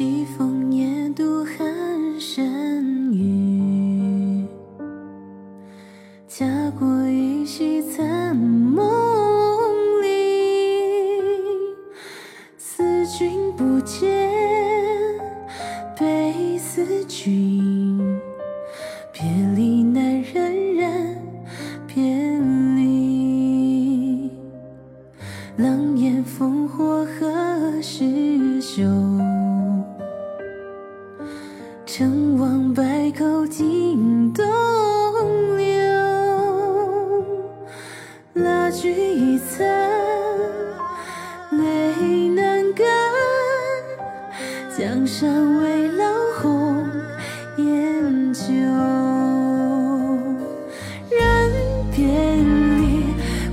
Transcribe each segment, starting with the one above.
西风夜渡寒山雨家国依稀残梦里思君不见悲思君别离难忍忍别离狼烟烽火何时休成王败寇尽东流。蜡炬已残，泪难干。江山未老，红颜旧。人别离，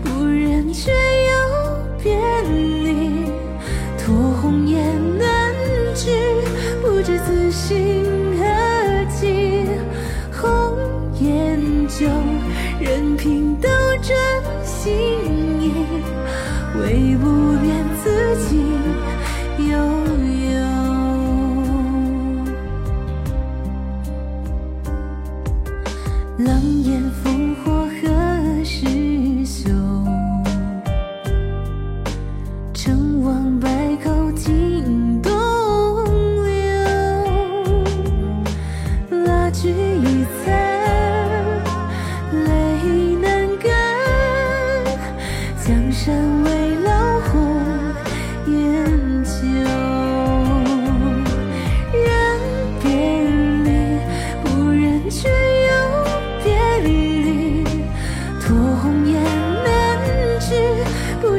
不忍却又别离。托鸿雁南去，不知此心任凭斗转星移，唯不变自己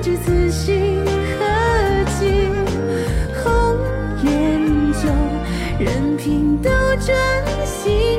知此心何寄。红颜旧，任凭斗转星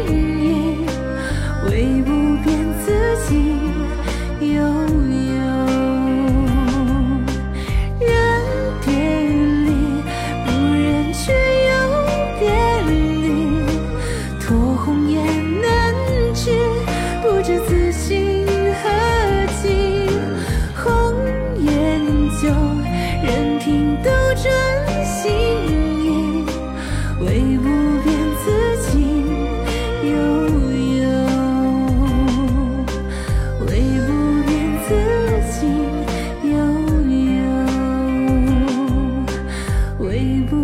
able